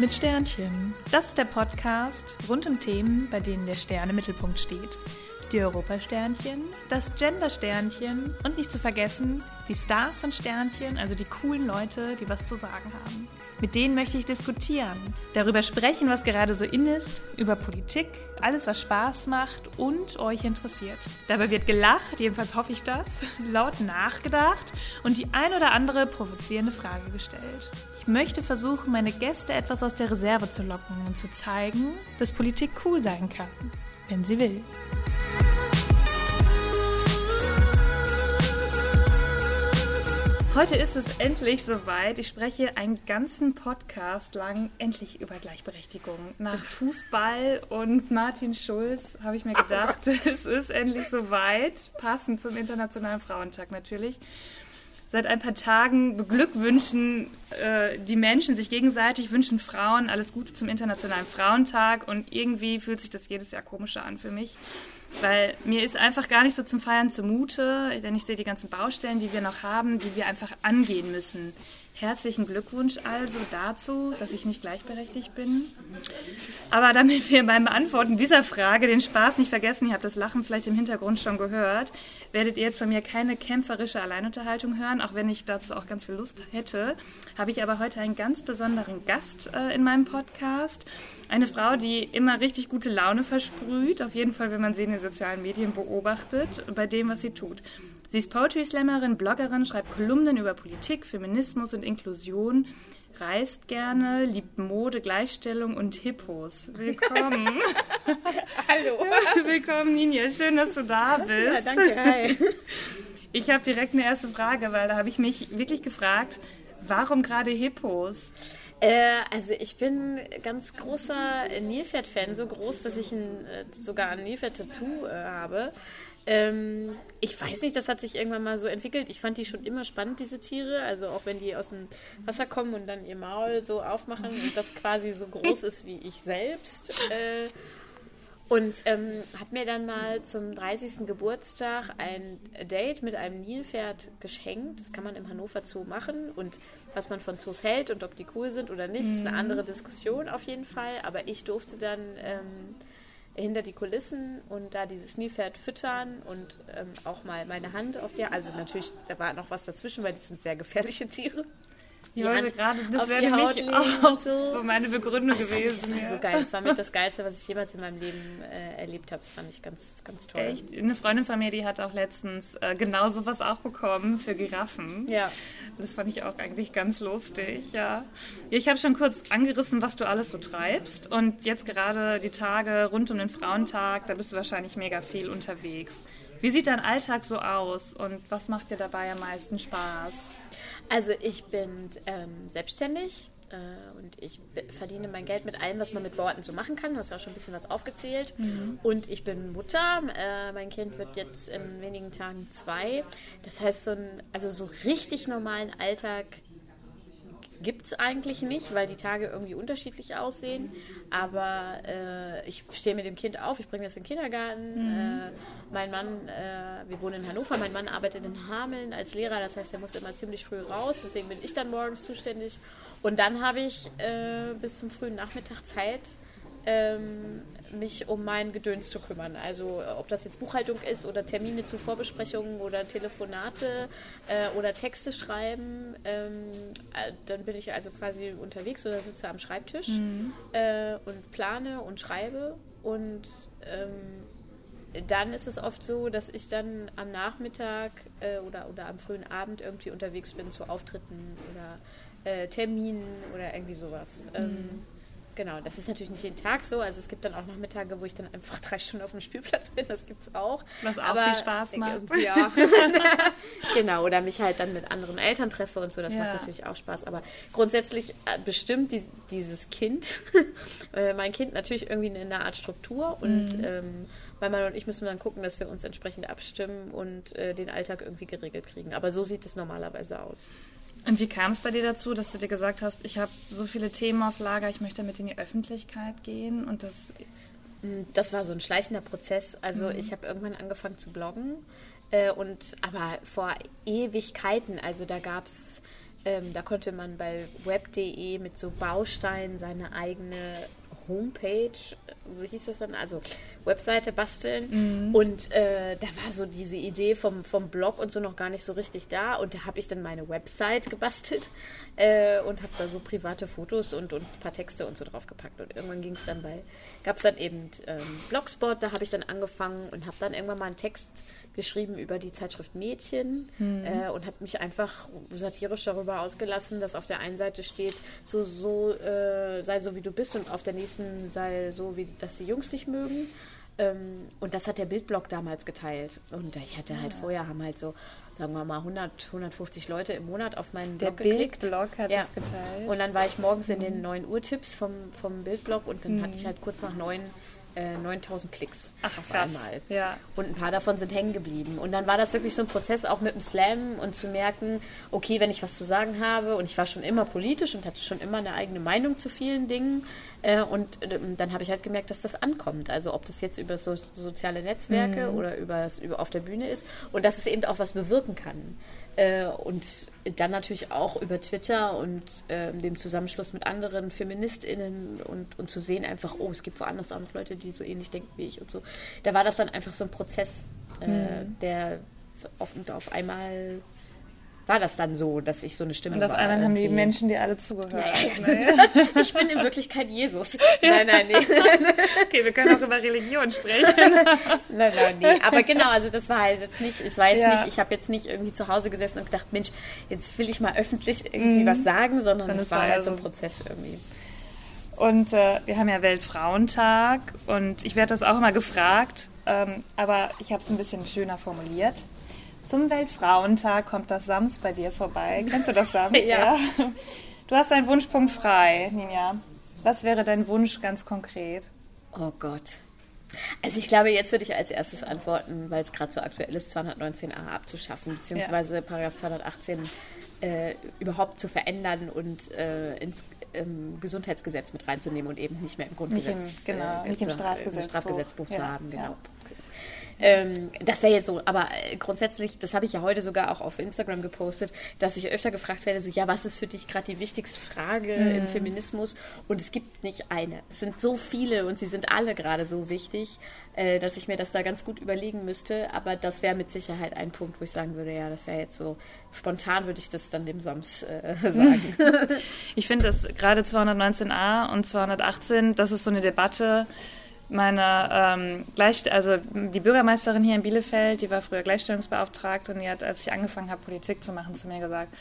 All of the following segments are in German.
mit Sternchen. Das ist der Podcast rund um Themen, bei denen der Stern im Mittelpunkt steht. Die Europasternchen, das Gender-Sternchen und nicht zu vergessen die Stars und Sternchen, also die coolen Leute, die was zu sagen haben. Mit denen möchte ich diskutieren, darüber sprechen, was gerade so in ist, über Politik, alles, was Spaß macht und euch interessiert. Dabei wird gelacht, jedenfalls hoffe ich das, laut nachgedacht und die ein oder andere provozierende Frage gestellt. Ich möchte versuchen, meine Gäste etwas aus der Reserve zu locken und zu zeigen, dass Politik cool sein kann, wenn sie will. Heute ist es endlich soweit. Ich spreche einen ganzen Podcast lang endlich über Gleichberechtigung. Nach Fußball und Martin Schulz habe ich mir gedacht, es ist endlich soweit. Passend zum Internationalen Frauentag natürlich. Seit ein paar Tagen beglückwünschen äh, die Menschen sich gegenseitig, wünschen Frauen alles Gute zum Internationalen Frauentag und irgendwie fühlt sich das jedes Jahr komischer an für mich. Weil mir ist einfach gar nicht so zum Feiern zumute, denn ich sehe die ganzen Baustellen, die wir noch haben, die wir einfach angehen müssen. Herzlichen Glückwunsch also dazu, dass ich nicht gleichberechtigt bin. Aber damit wir beim Beantworten dieser Frage den Spaß nicht vergessen, ihr habt das Lachen vielleicht im Hintergrund schon gehört, werdet ihr jetzt von mir keine kämpferische Alleinunterhaltung hören, auch wenn ich dazu auch ganz viel Lust hätte. Habe ich aber heute einen ganz besonderen Gast äh, in meinem Podcast. Eine Frau, die immer richtig gute Laune versprüht, auf jeden Fall, wenn man sie in den sozialen Medien beobachtet, bei dem, was sie tut. Sie ist Poetry Slammerin, Bloggerin, schreibt Kolumnen über Politik, Feminismus und Inklusion, reist gerne, liebt Mode, Gleichstellung und Hippos. Willkommen. Hallo. Willkommen, Ninja. Schön, dass du da bist. Ja, danke. Hi. Ich habe direkt eine erste Frage, weil da habe ich mich wirklich gefragt, warum gerade Hippos? Äh, also ich bin ganz großer Nilpferd-Fan, so groß, dass ich ein, äh, sogar ein Nilpferd-Tattoo äh, habe. Ähm, ich weiß nicht, das hat sich irgendwann mal so entwickelt. Ich fand die schon immer spannend, diese Tiere. Also auch wenn die aus dem Wasser kommen und dann ihr Maul so aufmachen und das quasi so groß ist wie ich selbst. Äh, und ähm, habe mir dann mal zum 30. Geburtstag ein Date mit einem Nilpferd geschenkt. Das kann man im Hannover Zoo machen. Und was man von Zoos hält und ob die cool sind oder nicht, ist eine mhm. andere Diskussion auf jeden Fall. Aber ich durfte dann ähm, hinter die Kulissen und da dieses Nilpferd füttern und ähm, auch mal meine Hand auf der. Also natürlich, da war noch was dazwischen, weil die sind sehr gefährliche Tiere. Ich wollte gerade, das wäre nämlich auch so. meine Begründung das gewesen. Das war so geil. Das war mit das Geilste, was ich jemals in meinem Leben äh, erlebt habe. Das fand ich ganz, ganz toll. Echt? Eine Freundin von mir, die hat auch letztens äh, genau sowas auch bekommen für Giraffen. Ja. Das fand ich auch eigentlich ganz lustig, ja. Ich habe schon kurz angerissen, was du alles so treibst. Und jetzt gerade die Tage rund um den Frauentag, da bist du wahrscheinlich mega viel unterwegs. Wie sieht dein Alltag so aus und was macht dir dabei am meisten Spaß? Also ich bin ähm, selbstständig äh, und ich verdiene mein Geld mit allem, was man mit Worten so machen kann. Du hast ja auch schon ein bisschen was aufgezählt. Mhm. Und ich bin Mutter. Äh, mein Kind wird jetzt in wenigen Tagen zwei. Das heißt, so ein, also so richtig normalen Alltag gibt es eigentlich nicht, weil die Tage irgendwie unterschiedlich aussehen. Aber äh, ich stehe mit dem Kind auf, ich bringe das in den Kindergarten. Mhm. Äh, mein Mann, äh, wir wohnen in Hannover, mein Mann arbeitet in Hameln als Lehrer, das heißt, er muss immer ziemlich früh raus, deswegen bin ich dann morgens zuständig. Und dann habe ich äh, bis zum frühen Nachmittag Zeit, ähm, mich um mein Gedöns zu kümmern. Also ob das jetzt Buchhaltung ist oder Termine zu Vorbesprechungen oder Telefonate äh, oder Texte schreiben, ähm, äh, dann bin ich also quasi unterwegs oder sitze am Schreibtisch mhm. äh, und plane und schreibe und ähm, dann ist es oft so, dass ich dann am Nachmittag äh, oder, oder am frühen Abend irgendwie unterwegs bin zu Auftritten oder äh, Terminen oder irgendwie sowas. Ähm, mhm. Genau, das ist natürlich nicht jeden Tag so. Also es gibt dann auch Nachmittage, wo ich dann einfach drei Stunden auf dem Spielplatz bin. Das gibt es auch. Was auch Aber viel Spaß macht. Ja. genau, oder mich halt dann mit anderen Eltern treffe und so. Das ja. macht natürlich auch Spaß. Aber grundsätzlich äh, bestimmt die, dieses Kind, äh, mein Kind natürlich irgendwie in einer Art Struktur. Und mhm. ähm, mein Mann und ich müssen dann gucken, dass wir uns entsprechend abstimmen und äh, den Alltag irgendwie geregelt kriegen. Aber so sieht es normalerweise aus. Und wie kam es bei dir dazu, dass du dir gesagt hast, ich habe so viele Themen auf Lager, ich möchte damit in die Öffentlichkeit gehen und das... Mm, das war so ein schleichender Prozess. Also mhm. ich habe irgendwann angefangen zu bloggen äh, und aber vor Ewigkeiten. Also da gab es Ähm, da konnte man bei web.de mit so Bausteinen seine eigene Homepage, wie hieß das dann? Also Webseite basteln. Mhm. Und äh, da war so diese Idee vom, vom Blog und so noch gar nicht so richtig da. Und da habe ich dann meine Website gebastelt äh, und habe da so private Fotos und, und ein paar Texte und so drauf gepackt. Und irgendwann ging es dann bei, gab es dann eben ähm, Blogspot, da habe ich dann angefangen und habe dann irgendwann mal einen Text geschrieben über die Zeitschrift Mädchen mhm. äh, und habe mich einfach satirisch darüber ausgelassen, dass auf der einen Seite steht, so, so äh, sei so wie du bist und auf der nächsten sei so, wie dass die Jungs dich mögen. Ähm, und das hat der Bildblog damals geteilt. Und ich hatte halt ja. Ah. vorher, haben halt so, sagen wir mal, 100, 150 Leute im Monat auf meinen Blog der geklickt. Der Bildblog hat ja. es geteilt. Und dann war ich morgens in den 9 Uhr Tipps vom, vom Bildblog und dann mhm. hatte ich halt kurz nach 9 äh, 9000 Klicks Ach, auf krass. einmal. Ja. Und ein paar davon sind hängen geblieben. Und dann war das wirklich so ein Prozess auch mit dem Slam und zu merken, okay, wenn ich was zu sagen habe und ich war schon immer politisch und hatte schon immer eine eigene Meinung zu vielen Dingen äh, und äh, dann habe ich halt gemerkt, dass das ankommt. Also ob das jetzt über so soziale Netzwerke mhm. oder übers, über auf der Bühne ist und dass es eben auch was bewirken kann. Äh, und dann natürlich auch über Twitter und äh, dem Zusammenschluss mit anderen FeministInnen und, und zu sehen einfach, oh, es gibt woanders auch noch Leute, die so ähnlich denken wie ich und so. Da war das dann einfach so ein Prozess, äh, mhm. der auf, auf einmal war das dann so, dass ich so eine Stimme Und auf war, einmal haben die Menschen dir alle zugehört. Ja, ja, ja. ich bin in Wirklichkeit Jesus. Nein, nein, nee. okay, wir können auch über Religion sprechen. nein, nein, nee. Aber genau, also das war jetzt nicht, es war jetzt nicht, ich habe jetzt nicht irgendwie zu Hause gesessen und gedacht, Mensch, jetzt will ich mal öffentlich irgendwie mhm. was sagen, sondern es war halt so ein Prozess irgendwie. Und äh, wir haben ja Weltfrauentag und ich werde das auch immer gefragt, ähm, aber ich habe es ein bisschen schöner formuliert. Zum Weltfrauentag kommt das Sams bei dir vorbei. Kennst du das Sams? ja. ja. Du hast einen Wunschpunkt frei, Ninja. Was wäre dein Wunsch ganz konkret? Oh Gott. Also ich glaube, jetzt würde ich als erstes antworten, weil es gerade so aktuell ist, 219a abzuschaffen, beziehungsweise ja. Paragraph 218 äh, überhaupt zu verändern und äh, ins ähm, Gesundheitsgesetz mit reinzunehmen und eben nicht mehr im Grundgesetz, nicht im, genau, äh, nicht im Strafgesetzbuch, Strafgesetzbuch ja. zu haben. Genau. Ja. Ähm, das wäre jetzt so, aber äh, grundsätzlich, das habe ich ja heute sogar auch auf Instagram gepostet, dass ich öfter gefragt werde, so, ja, was ist für dich gerade die wichtigste Frage mhm. im Feminismus? Und es gibt nicht eine. Es sind so viele und sie sind alle gerade so wichtig, äh, dass ich mir das da ganz gut überlegen müsste. Aber das wäre mit Sicherheit ein Punkt, wo ich sagen würde, ja, das wäre jetzt so, spontan würde ich das dann dem Sams äh, sagen. ich finde, dass gerade 219a und 218, das ist so eine Debatte, meine ähm, Gleich also die Bürgermeisterin hier in Bielefeld, die war früher Gleichstellungsbeauftragte und die hat, als ich angefangen habe, Politik zu machen, zu mir gesagt,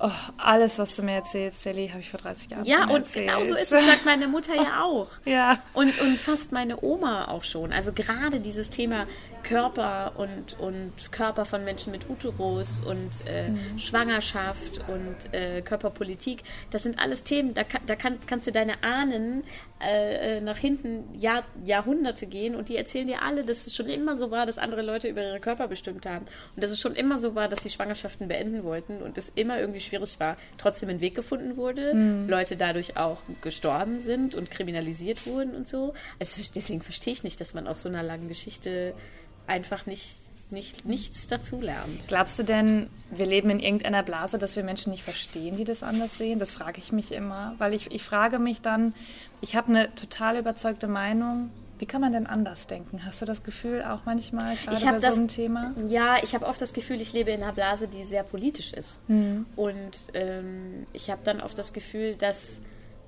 oh, alles, was du mir erzählst, Sally, habe ich vor 30 Jahren Ja, und erzählt. genau so ist es, sagt meine Mutter ja auch. ja. Und, und fast meine Oma auch schon. Also gerade dieses Thema Körper und, und Körper von Menschen mit Uterus und äh, mhm. Schwangerschaft und äh, Körperpolitik, das sind alles Themen, da, da kann, kannst du deine Ahnen äh, äh, nach hinten Jahr, Jahrhunderte gehen und die erzählen dir alle, dass es schon immer so war, dass andere Leute über ihre Körper bestimmt haben und dass es schon immer so war, dass sie Schwangerschaften beenden wollten und es immer irgendwie schwierig war, trotzdem ein Weg gefunden wurde, mhm. Leute dadurch auch gestorben sind und kriminalisiert wurden und so. Also deswegen verstehe ich nicht, dass man aus so einer langen Geschichte einfach nicht, nicht, nichts dazulernt. Glaubst du denn, wir leben in irgendeiner Blase, dass wir Menschen nicht verstehen, die das anders sehen? Das frage ich mich immer, weil ich, ich frage mich dann, ich habe eine total überzeugte Meinung, wie kann man denn anders denken? Hast du das Gefühl auch manchmal, gerade bei das, so einem Thema? Ja, ich habe oft das Gefühl, ich lebe in einer Blase, die sehr politisch ist. Mhm. Und ähm, ich habe dann oft das Gefühl, dass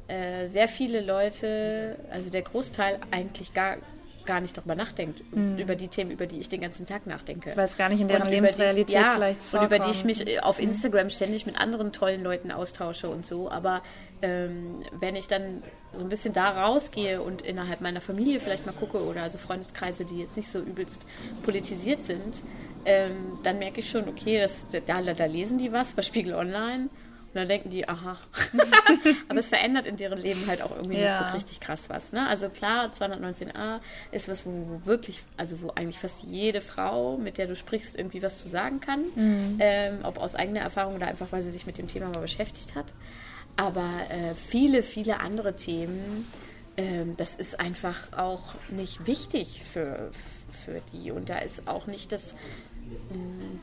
äh, sehr viele Leute, also der Großteil eigentlich gar gar nicht darüber nachdenkt, mhm. über die Themen, über die ich den ganzen Tag nachdenke. Weil es gar nicht in deren Lebensrealität die, ja, vielleicht vorkommt. Und über die ich mich äh, auf. Instagram ständig mit anderen tollen Leuten austausche und so. Aber ähm, wenn ich dann so ein bisschen da rausgehe und innerhalb meiner Familie vielleicht mal gucke oder also Freundeskreise, die jetzt nicht so übelst politisiert sind, ähm, dann merke ich schon, okay, das, da, da lesen die was bei Spiegel Online und dann denken die, aha. Aber es verändert in deren Leben halt auch irgendwie ja. nicht so richtig krass was. Ne? Also klar, 219a ist was, wo wirklich, also wo eigentlich fast jede Frau, mit der du sprichst, irgendwie was zu sagen kann. Mhm. Ähm, ob aus eigener Erfahrung oder einfach, weil sie sich mit dem Thema mal beschäftigt hat. Aber äh, viele, viele andere Themen, äh, das ist einfach auch nicht wichtig für, für die. Und da ist auch nicht das. Mh, mm,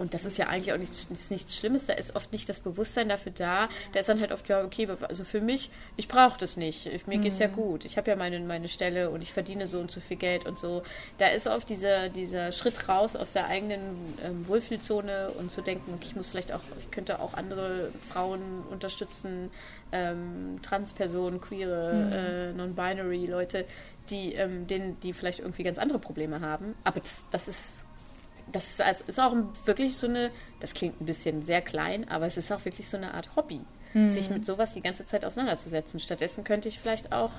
und das ist ja eigentlich auch nichts, nichts Schlimmes, da ist oft nicht das Bewusstsein dafür da. Da ist dann halt oft, ja, okay, also für mich, ich brauche das nicht. Ich, mir geht's ja Mhm. gut. Ich habe ja meine, meine Stelle und ich verdiene so und so viel Geld und so. Da ist oft dieser, dieser Schritt raus aus der eigenen ähm, Wohlfühlzone und zu denken, okay, ich muss vielleicht auch, ich könnte auch andere Frauen unterstützen, ähm, Transpersonen, queere, Mhm. äh, non-binary Leute, die, ähm, denen, die vielleicht irgendwie ganz andere Probleme haben. Aber das, das ist das ist, also ist auch wirklich so eine, das klingt ein bisschen sehr klein, aber es ist auch wirklich so eine Art Hobby, sich mit sowas die ganze Zeit auseinanderzusetzen. Stattdessen könnte ich vielleicht auch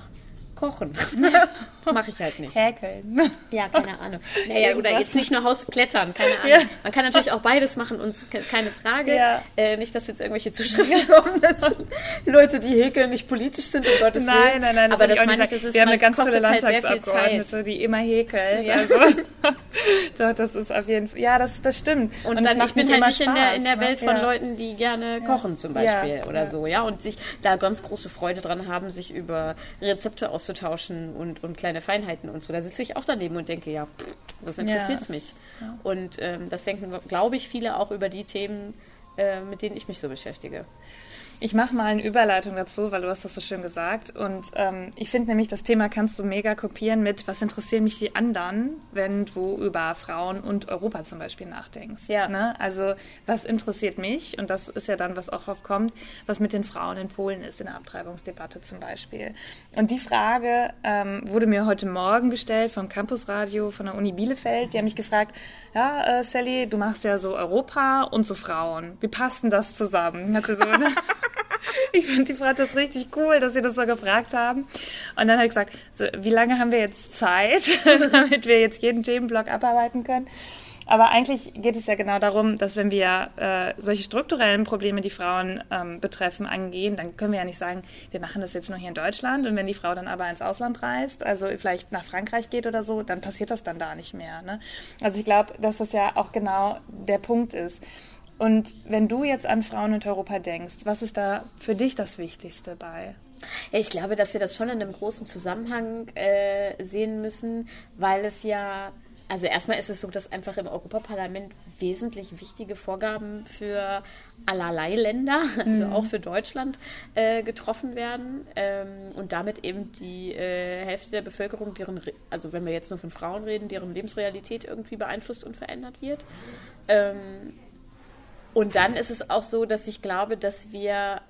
kochen. das mache ich halt nicht. Häkeln. Ja, keine Ahnung. Naja, oder jetzt nicht nur Hausklettern, keine Ahnung. Ja. Man kann natürlich auch beides machen und ke- keine Frage. Ja. Äh, nicht, dass jetzt irgendwelche Zuschriften kommen, dass Leute, die häkeln, nicht politisch sind, um Gottes Willen. Nein, nein, nein, aber das meine ich, ist, Wir haben eine ganz tolle halt sehr viel Landtagsabgeordnete, Zeit. die immer häkelt. Ja. Also, doch, das ist auf jeden Fall, ja, das, das stimmt. Und, es dann, macht ich bin halt nicht in der, in der Spaß, Welt ne? von ja. Leuten, die gerne kochen zum Ja, Beispiel oder ja. so, ja, und sich da ganz große Freude dran haben, sich über Rezepte auszutauschen und, und kleine Feinheiten und so. Da sitze ich auch daneben und denke, ja, pff, was interessiert's mich? Und ähm, das denken, glaube ich, viele auch über die Themen, äh, mit denen ich mich so beschäftige. Ich mache mal eine Überleitung dazu, weil du hast das so schön gesagt. Und ähm, ich finde nämlich, das Thema kannst du mega kopieren mit, was interessieren mich die anderen, wenn du über Frauen und Europa zum Beispiel nachdenkst. Ja. Ne? Also was interessiert mich? Und das ist ja dann, was auch oft kommt, was mit den Frauen in Polen ist, in der Abtreibungsdebatte zum Beispiel. Und die Frage ähm, wurde mir heute Morgen gestellt vom Campusradio von der Uni Bielefeld. Die haben mich gefragt, ja, äh, Sally, du machst ja so Europa und so Frauen. Wie passt denn das zusammen? Hat sie so, ne? Ich fand die fand das richtig cool, dass sie das so gefragt haben. Und dann habe ich gesagt, so, wie lange haben wir jetzt Zeit, damit wir jetzt jeden Themenblock abarbeiten können? Aber eigentlich geht es ja genau darum, dass wenn wir äh, solche strukturellen Probleme, die Frauen ähm, betreffen, angehen, dann können wir ja nicht sagen, wir machen das jetzt nur hier in Deutschland und wenn die Frau dann aber ins Ausland reist, also vielleicht nach Frankreich geht oder so, dann passiert das dann da nicht mehr. Ne? Also ich glaube, dass das ja auch genau der Punkt ist. Und wenn du jetzt an Frauen in Europa denkst, was ist da für dich das Wichtigste bei? Ja, ich glaube, dass wir das schon in einem großen Zusammenhang äh, sehen müssen, weil es ja, also erstmal ist es so, dass einfach im Europaparlament wesentlich wichtige Vorgaben für allerlei Länder, also auch für Deutschland, äh, getroffen werden ähm, und damit eben die äh, Hälfte der Bevölkerung, deren, Re also wenn wir jetzt nur von Frauen reden, deren Lebensrealität irgendwie beeinflusst und verändert wird. Ähm, und dann ist es auch so, dass ich glaube, dass wir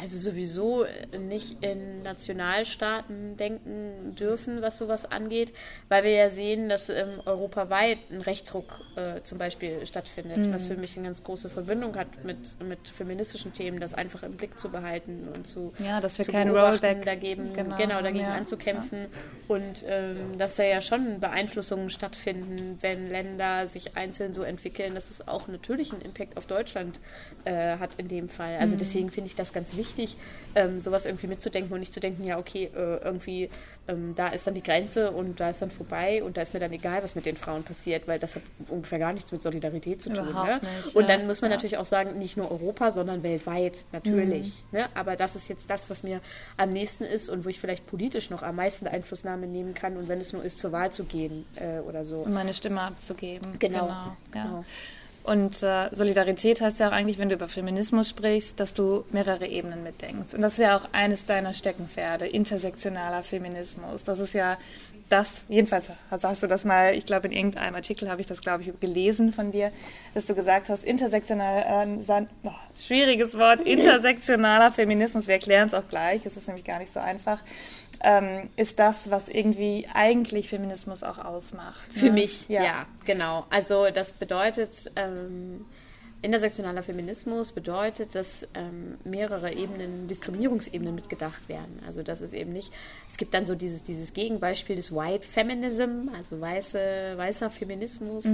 also sowieso nicht in Nationalstaaten denken dürfen, was sowas angeht, weil wir ja sehen, dass ähm, europaweit ein Rechtsruck äh, zum Beispiel stattfindet, Mhm. was für mich eine ganz große Verbindung hat mit, mit feministischen Themen, das einfach im Blick zu behalten und zu, Ja, dass wir zu kein Rollback- dagegen, genau, genau, dagegen ja, anzukämpfen und ähm, dass da ja schon Beeinflussungen stattfinden, wenn Länder sich einzeln so entwickeln, dass es auch natürlich einen Impact auf Deutschland äh, hat in dem Fall. Also deswegen finde ich das ganz wichtig, ähm, sowas irgendwie mitzudenken und nicht zu denken, ja, okay, äh, irgendwie ähm, da ist dann die Grenze und da ist dann vorbei und da ist mir dann egal, was mit den Frauen passiert, weil das hat ungefähr gar nichts mit Solidarität zu tun. Ne? nicht, und ja, dann muss man ja. natürlich auch sagen, nicht nur Europa, sondern weltweit, natürlich. Mhm. Ne? Aber das ist jetzt das, was mir am nächsten ist und wo ich vielleicht politisch noch am meisten Einflussnahme nehmen kann und wenn es nur ist, zur Wahl zu gehen äh, oder so. Um meine Stimme abzugeben. Genau, ja. genau. Und äh, Solidarität heißt ja auch eigentlich, wenn du über Feminismus sprichst, dass du mehrere Ebenen mitdenkst. Und das ist ja auch eines deiner Steckenpferde, intersektionaler Feminismus. Das ist ja das, jedenfalls hast du das mal, ich glaube in irgendeinem Artikel habe ich das, glaube ich, gelesen von dir, dass du gesagt hast, intersektional, äh, oh, schwieriges Wort, intersektionaler Feminismus, wir erklären es auch gleich, es ist nämlich gar nicht so einfach, ähm, ist das, was irgendwie eigentlich Feminismus auch ausmacht. Für ne? mich, ja. genau. Also das bedeutet, ähm, intersektionaler Feminismus bedeutet, dass ähm, mehrere Ebenen, Diskriminierungsebenen mitgedacht werden. Also das ist eben nicht, es gibt dann so dieses, dieses Gegenbeispiel des White Feminism, also weiße, weißer Feminismus,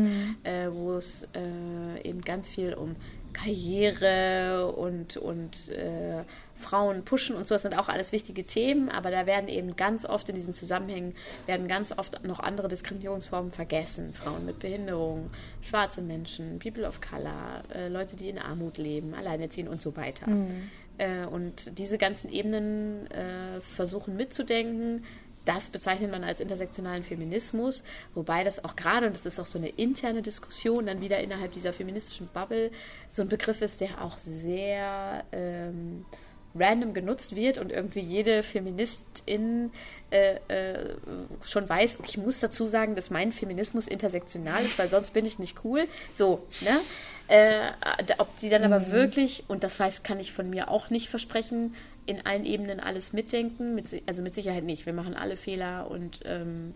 äh, wo es äh, eben ganz viel um Karriere und, und äh, Frauen pushen und so, das sind auch alles wichtige Themen, aber da werden eben ganz oft in diesen Zusammenhängen, werden ganz oft noch andere Diskriminierungsformen vergessen. Frauen mit Behinderung, schwarze Menschen, People of Color, äh, Leute, die in Armut leben, alleinerziehend und so weiter. Äh, und diese ganzen Ebenen äh, versuchen mitzudenken, das bezeichnet man als intersektionalen Feminismus, wobei das auch gerade, und das ist auch so eine interne Diskussion, dann wieder innerhalb dieser feministischen Bubble, so ein Begriff ist, der auch sehr ähm, random genutzt wird und irgendwie jede Feministin äh, äh, schon weiß, ich muss dazu sagen, dass mein Feminismus intersektional ist, weil sonst bin ich nicht cool. So, ne? Äh, ob die dann mhm. aber wirklich, und das weiß, kann ich von mir auch nicht versprechen, in allen Ebenen alles mitdenken, mit, also mit Sicherheit nicht. Wir machen alle Fehler und ähm,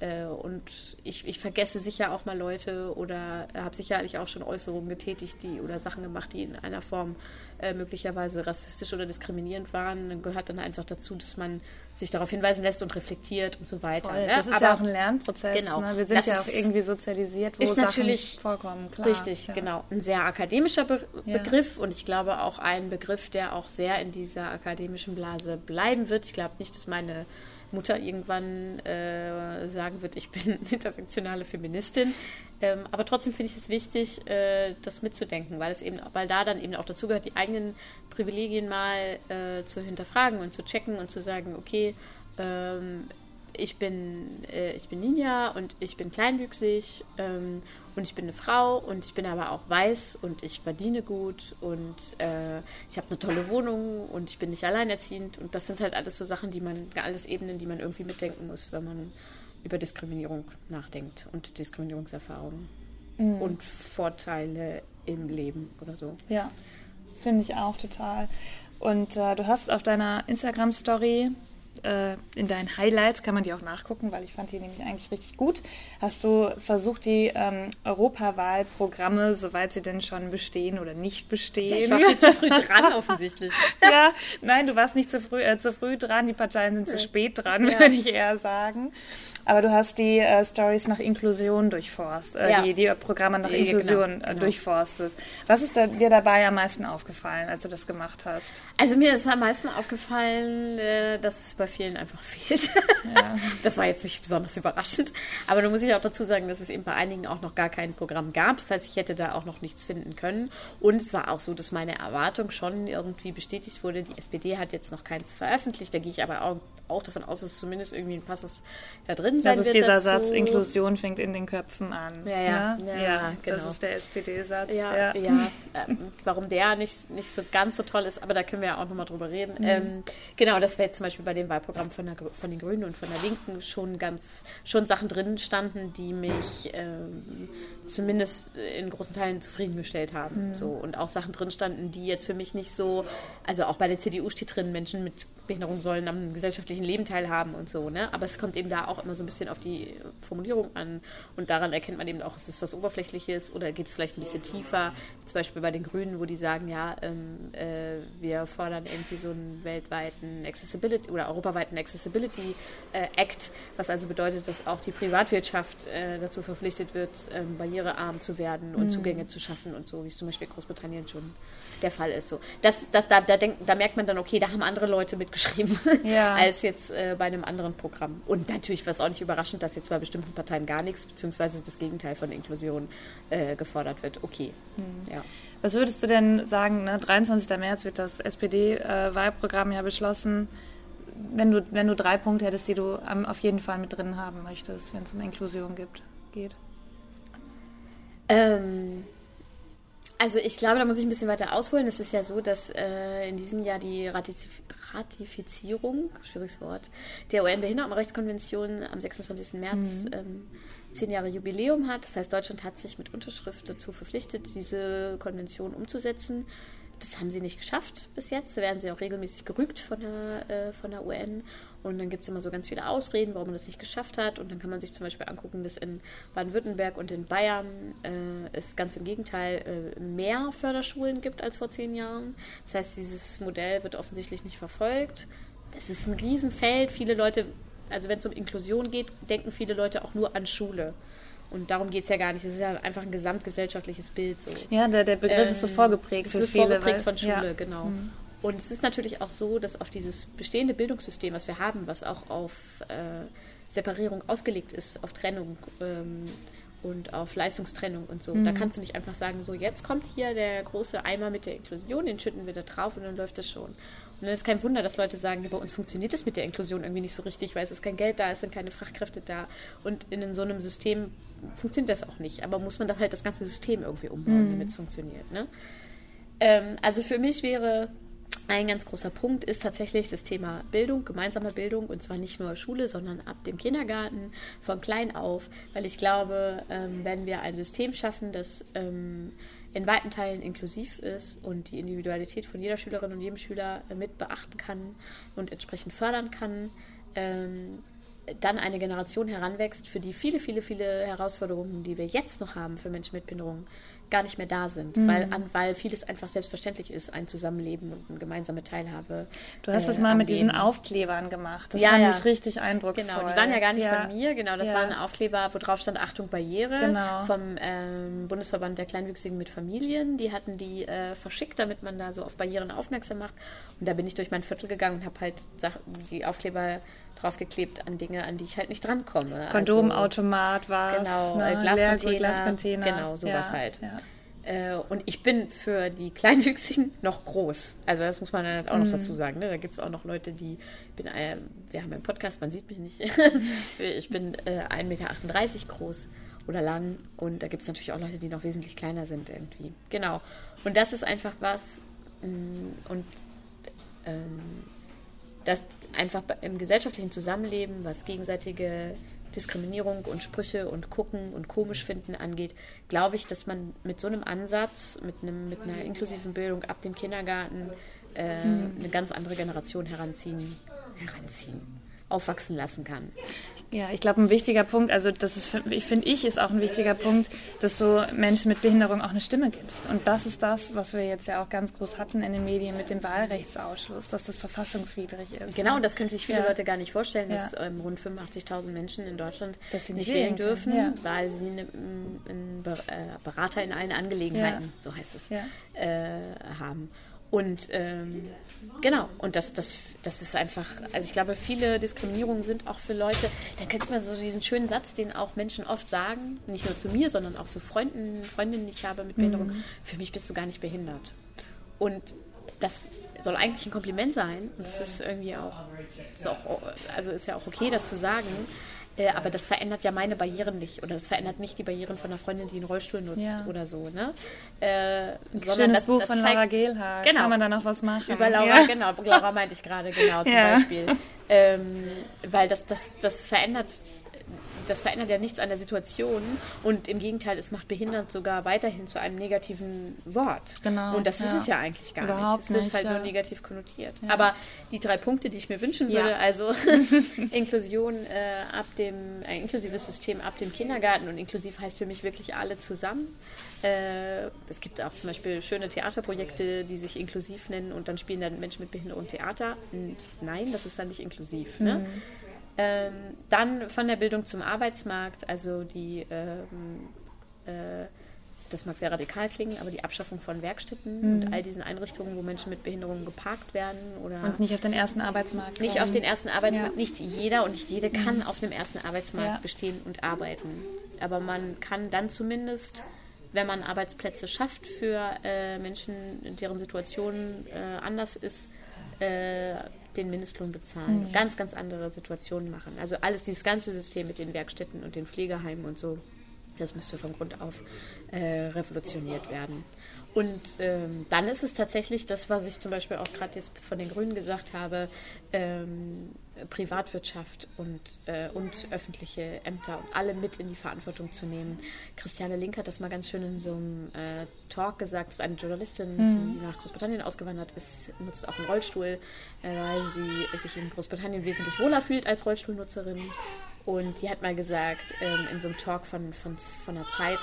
äh, und ich, ich vergesse sicher auch mal Leute oder habe sicherlich auch schon Äußerungen getätigt, die oder Sachen gemacht, die in einer Form äh, möglicherweise rassistisch oder diskriminierend waren. Dann gehört dann einfach dazu, dass man sich darauf hinweisen lässt und reflektiert und so weiter. Ne? Das ist Aber, ja auch ein Lernprozess. Genau. Ne? Wir sind ja auch irgendwie sozialisiert, wo ist Sachen natürlich vorkommen. Klar. Richtig, ja. genau. Ein sehr akademischer Be ja. Begriff und ich glaube auch ein Begriff, der auch sehr in dieser akademischen Blase bleiben wird. Ich glaube nicht, dass meine Mutter irgendwann äh, sagen wird, ich bin intersektionale Feministin. Ähm, aber trotzdem finde ich es wichtig, äh, das mitzudenken, weil es eben, weil da dann eben auch dazu gehört, die eigenen Privilegien mal äh, zu hinterfragen und zu checken und zu sagen, okay, ähm, ich bin, äh, ich bin Ninja und ich bin kleinwüchsig ähm, und ich bin eine Frau und ich bin aber auch weiß und ich verdiene gut und äh, ich habe eine tolle Wohnung und ich bin nicht alleinerziehend und das sind halt alles so Sachen, die man, alles Ebenen, die man irgendwie mitdenken muss, wenn man über Diskriminierung nachdenkt und Diskriminierungserfahrungen mhm. und Vorteile im Leben oder so. Ja, finde ich auch total. Und äh, du hast auf deiner Instagram-Story äh, in deinen Highlights, kann man die auch nachgucken, weil ich fand die nämlich eigentlich richtig gut, hast du versucht, die ähm, Europawahlprogramme, soweit sie denn schon bestehen oder nicht bestehen. Ja, ich war viel zu früh dran offensichtlich. ja, nein, du warst nicht zu früh, äh, zu früh dran, die Parteien sind zu spät dran, ja. würde ich eher sagen. Aber du hast die äh, Stories nach Inklusion durchforst, äh, ja. die, die Programme nach Inklusion genau, genau. durchforstest. Was ist da, dir dabei am meisten aufgefallen, als du das gemacht hast? Also mir ist am meisten aufgefallen, äh, dass es bei vielen einfach fehlt. Ja. Das war jetzt nicht besonders überraschend. Aber da muss ich auch dazu sagen, dass es eben bei einigen auch noch gar kein Programm gab. Das heißt, ich hätte da auch noch nichts finden können. Und es war auch so, dass meine Erwartung schon irgendwie bestätigt wurde. Die SPD hat jetzt noch keins veröffentlicht. Da gehe ich aber auch auch davon aus, dass zumindest irgendwie ein Passus da drin sein das wird. Das ist dieser dazu. Satz, Inklusion fängt in den Köpfen an. Ja, ja, ne? ja, ja genau. das ist der SPD-Satz. Ja, ja. ja. Ähm, warum der nicht, nicht so ganz so toll ist, aber da können wir ja auch nochmal drüber reden. Mhm. Ähm, genau, das wäre jetzt zum Beispiel bei dem Wahlprogramm von, der, von den Grünen und von der Linken schon ganz, schon Sachen drin standen, die mich ähm, zumindest in großen Teilen zufriedengestellt haben. Mhm. So, und auch Sachen drin standen, die jetzt für mich nicht so, also auch bei der CDU steht drin, Menschen mit Behinderung sollen am gesellschaftlichen Leben teilhaben und so, ne? Aber es kommt eben da auch immer so ein bisschen auf die Formulierung an und daran erkennt man eben auch, ist es was Oberflächliches oder geht es vielleicht ein bisschen tiefer, zum Beispiel bei den Grünen, wo die sagen, ja, ähm, äh, wir fordern irgendwie so einen weltweiten Accessibility oder europaweiten Accessibility äh, Act, was also bedeutet, dass auch die Privatwirtschaft äh, dazu verpflichtet wird, ähm, barrierearm zu werden und mhm. Zugänge zu schaffen und so, wie es zum Beispiel Großbritannien schon der Fall ist. So. Das, das, da, da, denk, da merkt man dann, okay, da haben andere Leute mitgeschrieben, ja. als jetzt äh, bei einem anderen Programm. Und natürlich war es auch nicht überraschend, dass jetzt bei bestimmten Parteien gar nichts, beziehungsweise das Gegenteil von Inklusion äh, gefordert wird. Okay. Hm. Ja. Was würdest du denn sagen, ne? 23. März wird das SPD-Wahlprogramm äh, ja beschlossen. Wenn du, wenn du drei Punkte hättest, die du um, auf jeden Fall mit drin haben möchtest, wenn es um Inklusion gibt, geht? Ähm, also ich glaube, da muss ich ein bisschen weiter ausholen. Es ist ja so, dass äh, in diesem Jahr die Ratif Ratifizierung, schwieriges Wort, der UN-Behindertenrechtskonvention am 26. März mhm. ähm, zehn Jahre Jubiläum hat. Das heißt, Deutschland hat sich mit Unterschrift dazu verpflichtet, diese Konvention umzusetzen. Das haben sie nicht geschafft bis jetzt. Da werden sie auch regelmäßig gerügt von der, äh, von der UN. Und dann gibt es immer so ganz viele Ausreden, warum man das nicht geschafft hat. Und dann kann man sich zum Beispiel angucken, dass in Baden-Württemberg und in Bayern äh, es ganz im Gegenteil äh, mehr Förderschulen gibt als vor zehn Jahren. Das heißt, dieses Modell wird offensichtlich nicht verfolgt. Das ist ein Riesenfeld. Viele Leute, also wenn es um Inklusion geht, denken viele Leute auch nur an Schule. Und darum geht es ja gar nicht. Es ist ja einfach ein gesamtgesellschaftliches Bild. So. Ja, der, der Begriff ähm, ist so ähm, vorgeprägt für ist viele. vorgeprägt von Schule, ja. genau. Mhm. Und es ist natürlich auch so, dass auf dieses bestehende Bildungssystem, was wir haben, was auch auf äh, Separierung ausgelegt ist, auf Trennung ähm, und auf Leistungstrennung und so, mhm. da kannst du nicht einfach sagen, so jetzt kommt hier der große Eimer mit der Inklusion, den schütten wir da drauf und dann läuft das schon. Und es ist kein Wunder, dass Leute sagen, bei uns funktioniert es mit der Inklusion irgendwie nicht so richtig, weil es ist kein Geld da, es sind keine Fachkräfte da. Und in so einem System funktioniert das auch nicht. Aber muss man dann halt das ganze System irgendwie umbauen, mhm. damit es funktioniert. Ne? Ähm, also für mich wäre ein ganz großer Punkt ist tatsächlich das Thema Bildung, gemeinsame Bildung und zwar nicht nur Schule, sondern ab dem Kindergarten von klein auf, weil ich glaube, ähm, wenn wir ein System schaffen, das ähm, in weiten Teilen inklusiv ist und die Individualität von jeder Schülerin und jedem Schüler mit beachten kann und entsprechend fördern kann, ähm, dann eine Generation heranwächst, für die viele, viele, viele Herausforderungen, die wir jetzt noch haben für Menschen mit Behinderung, gar nicht mehr da sind, mhm. weil, an, weil vieles einfach selbstverständlich ist, ein Zusammenleben und eine gemeinsame Teilhabe. Du hast es äh, mal mit diesen Aufklebern gemacht. Das ja, fand ja. ich richtig eindrucksvoll. Genau, die waren ja gar nicht ja. von mir. Genau, das ja. waren Aufkleber, wo drauf stand Achtung Barriere genau. vom ähm, Bundesverband der Kleinwüchsigen mit Familien. Die hatten die äh, verschickt, damit man da so auf Barrieren aufmerksam macht. Und da bin ich durch mein Viertel gegangen und habe halt die Aufkleber draufgeklebt an Dinge, an die ich halt nicht drankomme. Also Kondomautomat also, war Genau, ne? Glascontainer, Glascontainer. Genau, sowas ja, halt. Ja. Äh, und ich bin für die Kleinwüchsigen noch groß. Also das muss man dann halt auch noch mhm. dazu sagen. Ne? Da gibt es auch noch Leute, die, bin, äh, wir haben einen Podcast, man sieht mich nicht. ich bin äh, 1,38 Meter groß oder lang. Und da gibt es natürlich auch Leute, die noch wesentlich kleiner sind irgendwie. Genau. Und das ist einfach was. Mm, und ähm, dass einfach im gesellschaftlichen Zusammenleben, was gegenseitige Diskriminierung und Sprüche und Gucken und komisch finden angeht, glaube ich, dass man mit so einem Ansatz, mit, einem, mit einer inklusiven Bildung ab dem Kindergarten äh, mhm. eine ganz andere Generation heranziehen, heranziehen, aufwachsen lassen kann. Ja, ich glaube, ein wichtiger Punkt, also das ist, finde ich, ist auch ein wichtiger Punkt, dass du Menschen mit Behinderung auch eine Stimme gibst. Und das ist das, was wir jetzt ja auch ganz groß hatten in den Medien mit dem Wahlrechtsausschluss, dass das verfassungswidrig ist. Genau, und das können sich viele ja. Leute gar nicht vorstellen, dass ja. ähm, rund 85.000 Menschen in Deutschland dass sie nicht, nicht wählen dürfen, ja. weil sie einen, einen äh, Berater in allen Angelegenheiten, so heißt es, äh, haben. Und ähm, genau, und das, das, das ist einfach, also ich glaube, viele Diskriminierungen sind auch für Leute, dann kennst du mal so diesen schönen Satz, den auch Menschen oft sagen, nicht nur zu mir, sondern auch zu Freunden, Freundinnen, die ich habe mit Behinderung, mhm. für mich bist du gar nicht behindert. Und das soll eigentlich ein Kompliment sein und es ist irgendwie auch, ist auch, also ist ja auch okay, das zu sagen, äh, aber das verändert ja meine Barrieren nicht. Oder das verändert nicht die Barrieren von einer Freundin, die einen Rollstuhl nutzt ja. oder so. Ne? Äh, Ein schönes das, Buch das von zeigt, Laura Gehlhardt. Genau. Kann man da noch was machen? Über Laura, ja. genau. Laura meinte ich gerade, genau, zum ja. Beispiel. Ähm, weil das, das, das verändert das verändert ja nichts an der Situation und im Gegenteil, es macht behindert sogar weiterhin zu einem negativen Wort. Genau. Und das ja. ist es ja eigentlich gar Überhaupt nicht. Es ist halt ja. nur negativ konnotiert. Ja. Aber die drei Punkte, die ich mir wünschen würde, also Inklusion äh, ab dem, ein inklusives System ab dem Kindergarten und inklusiv heißt für mich wirklich alle zusammen. Äh, es gibt auch zum Beispiel schöne Theaterprojekte, die sich inklusiv nennen und dann spielen dann Menschen mit Behinderung Theater. Nein, das ist dann nicht inklusiv. Ne? Mhm. Ähm, dann von der Bildung zum Arbeitsmarkt, also die, ähm, äh, das mag sehr radikal klingen, aber die Abschaffung von Werkstätten mhm. und all diesen Einrichtungen, wo Menschen mit Behinderungen geparkt werden. Oder und nicht auf den ersten Arbeitsmarkt. Nicht auf den ersten Arbeitsmarkt. Ja. Nicht jeder und nicht jede kann mhm. auf dem ersten Arbeitsmarkt ja. bestehen und arbeiten. Aber man kann dann zumindest wenn man Arbeitsplätze schafft für äh, Menschen, deren Situation äh, anders ist, äh, den Mindestlohn bezahlen, mhm. ganz, ganz andere Situationen machen. Also alles, dieses ganze System mit den Werkstätten und den Pflegeheimen und so, das müsste von Grund auf äh, revolutioniert werden. Und ähm, dann ist es tatsächlich das, was ich zum Beispiel auch gerade jetzt von den Grünen gesagt habe, ähm, Privatwirtschaft und, äh, und öffentliche Ämter und alle mit in die Verantwortung zu nehmen. Christiane Link hat das mal ganz schön in so einem äh, Talk gesagt, das ist eine Journalistin, mhm. die nach Großbritannien ausgewandert ist, nutzt auch einen Rollstuhl, äh, weil sie sich in Großbritannien wesentlich wohler fühlt als Rollstuhlnutzerin. Und die hat mal gesagt, ähm, in so einem Talk von, von, von einer Zeit,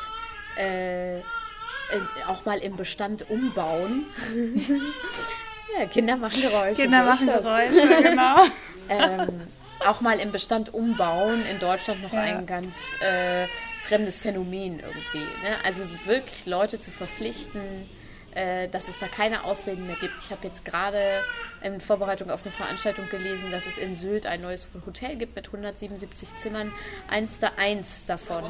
äh, auch mal im Bestand umbauen. ja, Kinder machen Geräusche. Kinder machen Geräusche, genau. ähm, auch mal im Bestand umbauen. In Deutschland noch ja. ein ganz äh, fremdes Phänomen irgendwie. Ne? Also wirklich Leute zu verpflichten, äh, dass es da keine Ausreden mehr gibt. Ich habe jetzt gerade in Vorbereitung auf eine Veranstaltung gelesen, dass es in Sylt ein neues Hotel gibt mit 177 Zimmern. Eins, da, eins davon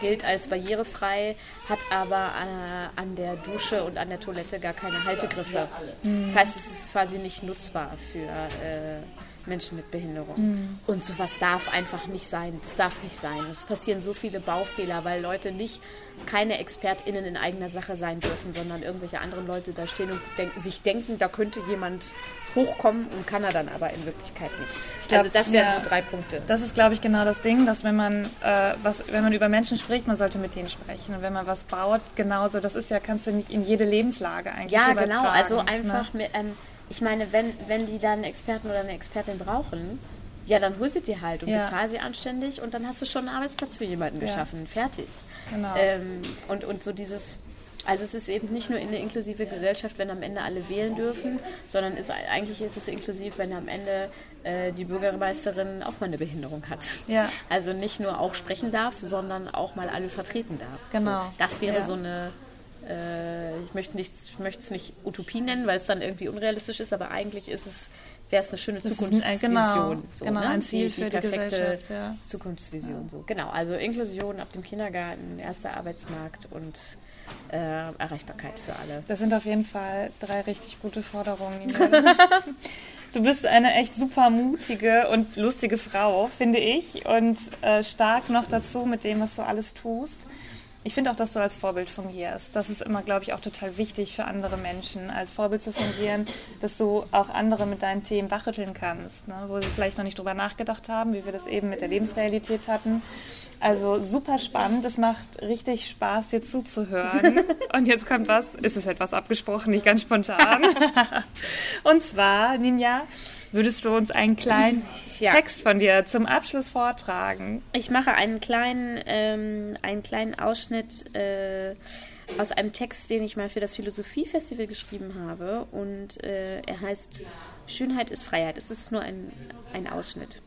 gilt als barrierefrei, hat aber äh, an der Dusche und an der Toilette gar keine Haltegriffe. Das heißt, es ist quasi nicht nutzbar für äh, Menschen mit Behinderung. Mhm. Und sowas darf einfach nicht sein. Das darf nicht sein. Es passieren so viele Baufehler, weil Leute nicht keine ExpertInnen in eigener Sache sein dürfen, sondern irgendwelche anderen Leute da stehen und denk sich denken, da könnte jemand hochkommen und kann er dann aber in Wirklichkeit nicht. Glaub, also das wären ja, so drei Punkte. Das ist, glaube ich, genau das Ding, dass wenn man, äh, was, wenn man über Menschen spricht, man sollte mit denen sprechen. Und wenn man was baut, genauso, das ist ja, kannst du in jede Lebenslage eigentlich Ja, genau, also ne? einfach ne? mit, ähm, ich meine, wenn, wenn die dann einen Experten oder eine Expertin brauchen, ja, dann hol sie dir halt und ja. bezahl sie anständig und dann hast du schon einen Arbeitsplatz für jemanden ja. geschaffen. Fertig. Genau. Ähm, und, und so dieses, also es ist eben nicht nur eine inklusive Gesellschaft, wenn am Ende alle wählen dürfen, sondern ist, eigentlich ist es inklusiv, wenn am Ende äh, die Bürgermeisterin auch mal eine Behinderung hat. Ja. Also nicht nur auch sprechen darf, sondern auch mal alle vertreten darf. Genau. So, das wäre ja. so eine äh, ich möchte es nicht Utopie nennen, weil es dann irgendwie unrealistisch ist, aber eigentlich ist es wäre es eine schöne Zukunftsvision. Genau, so, genau ne? ein Ziel die, für die, die perfekte ja. Zukunftsvision. Ja. So. Genau, also Inklusion ab dem Kindergarten, erster Arbeitsmarkt und äh, Erreichbarkeit für alle. Das sind auf jeden Fall drei richtig gute Forderungen. du bist eine echt super mutige und lustige Frau, finde ich, und äh, stark noch dazu mit dem, was du alles tust. Ich finde auch, dass du als Vorbild fungierst. Das ist immer, glaube ich, auch total wichtig für andere Menschen, als Vorbild zu fungieren, dass du auch andere mit deinen Themen wachrütteln kannst, ne? wo sie vielleicht noch nicht drüber nachgedacht haben, wie wir das eben mit der Lebensrealität hatten. Also super spannend. Es macht richtig Spaß, dir zuzuhören. Und jetzt kommt was, ist es etwas abgesprochen, nicht ganz spontan. Und zwar, Ninja, Würdest du uns einen kleinen ja. Text von dir zum Abschluss vortragen? Ich mache einen kleinen, ähm, einen kleinen Ausschnitt äh, aus einem Text, den ich mal für das Philosophiefestival geschrieben habe. Und äh, er heißt Schönheit ist Freiheit. Es ist nur ein, ein Ausschnitt.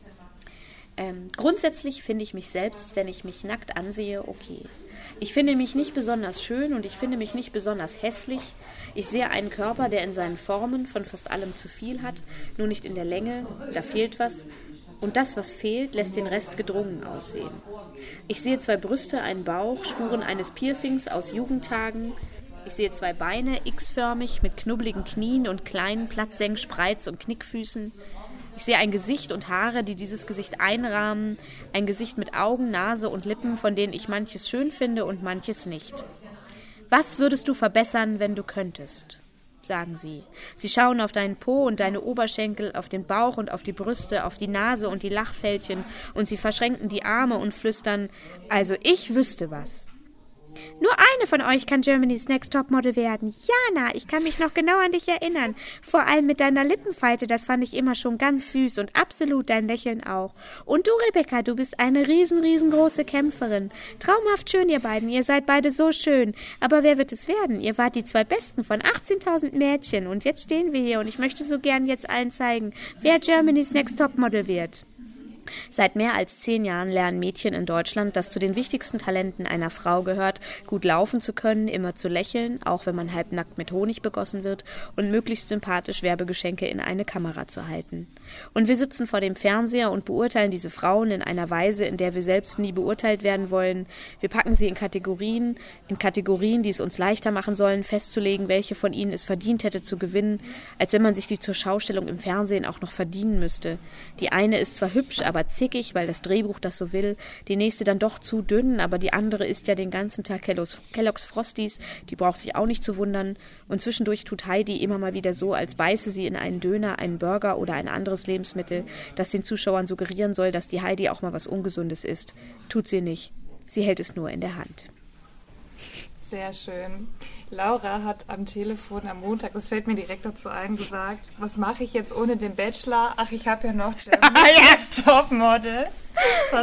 Ähm, grundsätzlich finde ich mich selbst, wenn ich mich nackt ansehe, okay. Ich finde mich nicht besonders schön und ich finde mich nicht besonders hässlich. Ich sehe einen Körper, der in seinen Formen von fast allem zu viel hat, nur nicht in der Länge, da fehlt was. Und das, was fehlt, lässt den Rest gedrungen aussehen. Ich sehe zwei Brüste, einen Bauch, Spuren eines Piercings aus Jugendtagen. Ich sehe zwei Beine, x-förmig, mit knubbeligen Knien und kleinen Platzsenk, Spreiz und Knickfüßen. Ich sehe ein Gesicht und Haare, die dieses Gesicht einrahmen, ein Gesicht mit Augen, Nase und Lippen, von denen ich manches schön finde und manches nicht. Was würdest du verbessern, wenn du könntest? sagen sie. Sie schauen auf deinen Po und deine Oberschenkel, auf den Bauch und auf die Brüste, auf die Nase und die Lachfältchen, und sie verschränken die Arme und flüstern Also ich wüsste was. Nur eine von euch kann Germany's Next Topmodel werden. Jana, ich kann mich noch genau an dich erinnern. Vor allem mit deiner Lippenfalte, das fand ich immer schon ganz süß und absolut dein Lächeln auch. Und du, Rebecca, du bist eine riesen, riesengroße Kämpferin. Traumhaft schön, ihr beiden. Ihr seid beide so schön. Aber wer wird es werden? Ihr wart die zwei Besten von 18.000 Mädchen. Und jetzt stehen wir hier und ich möchte so gern jetzt allen zeigen, wer Germany's Next Topmodel wird. Seit mehr als zehn Jahren lernen Mädchen in Deutschland, dass zu den wichtigsten Talenten einer Frau gehört, gut laufen zu können, immer zu lächeln, auch wenn man halbnackt mit Honig begossen wird, und möglichst sympathisch Werbegeschenke in eine Kamera zu halten. Und wir sitzen vor dem Fernseher und beurteilen diese Frauen in einer Weise, in der wir selbst nie beurteilt werden wollen. Wir packen sie in Kategorien, in Kategorien, die es uns leichter machen sollen, festzulegen, welche von ihnen es verdient hätte zu gewinnen, als wenn man sich die zur Schaustellung im Fernsehen auch noch verdienen müsste. Die eine ist zwar hübsch, aber aber zickig, weil das Drehbuch das so will. Die nächste dann doch zu dünn, aber die andere isst ja den ganzen Tag Kellogg's, Kellogg's Frosties. Die braucht sich auch nicht zu wundern. Und zwischendurch tut Heidi immer mal wieder so, als beiße sie in einen Döner, einen Burger oder ein anderes Lebensmittel, das den Zuschauern suggerieren soll, dass die Heidi auch mal was Ungesundes isst. Tut sie nicht. Sie hält es nur in der Hand. Sehr schön. Laura hat am Telefon am Montag, das fällt mir direkt dazu ein, gesagt, was mache ich jetzt ohne den Bachelor? Ach, ich habe ja noch das Topmodel.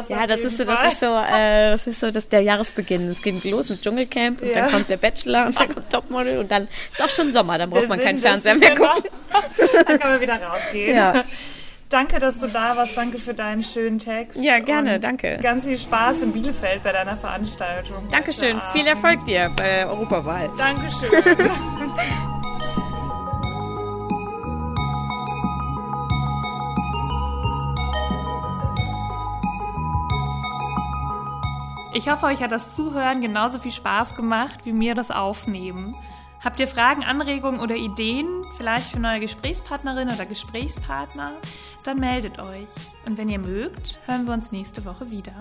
Ja, das ist so, das ist so, äh, das ist so, das der Jahresbeginn. Es geht los mit Dschungelcamp und ja. dann kommt der Bachelor und dann kommt Topmodel und dann ist auch schon Sommer, dann braucht Man keinen Fernseher mehr gucken. Dann kann man wieder rausgehen. Ja. Danke, dass du da warst. Danke für deinen schönen Text. Ja, gerne, danke. Ganz viel Spaß in Bielefeld bei deiner Veranstaltung. Dankeschön. Viel Erfolg dir bei Europawahl. Dankeschön. Ich hoffe, euch hat das Zuhören genauso viel Spaß gemacht wie mir das Aufnehmen. Habt ihr Fragen, Anregungen oder Ideen, vielleicht für neue Gesprächspartnerin oder Gesprächspartner? Dann meldet euch. Und wenn ihr mögt, hören wir uns nächste Woche wieder.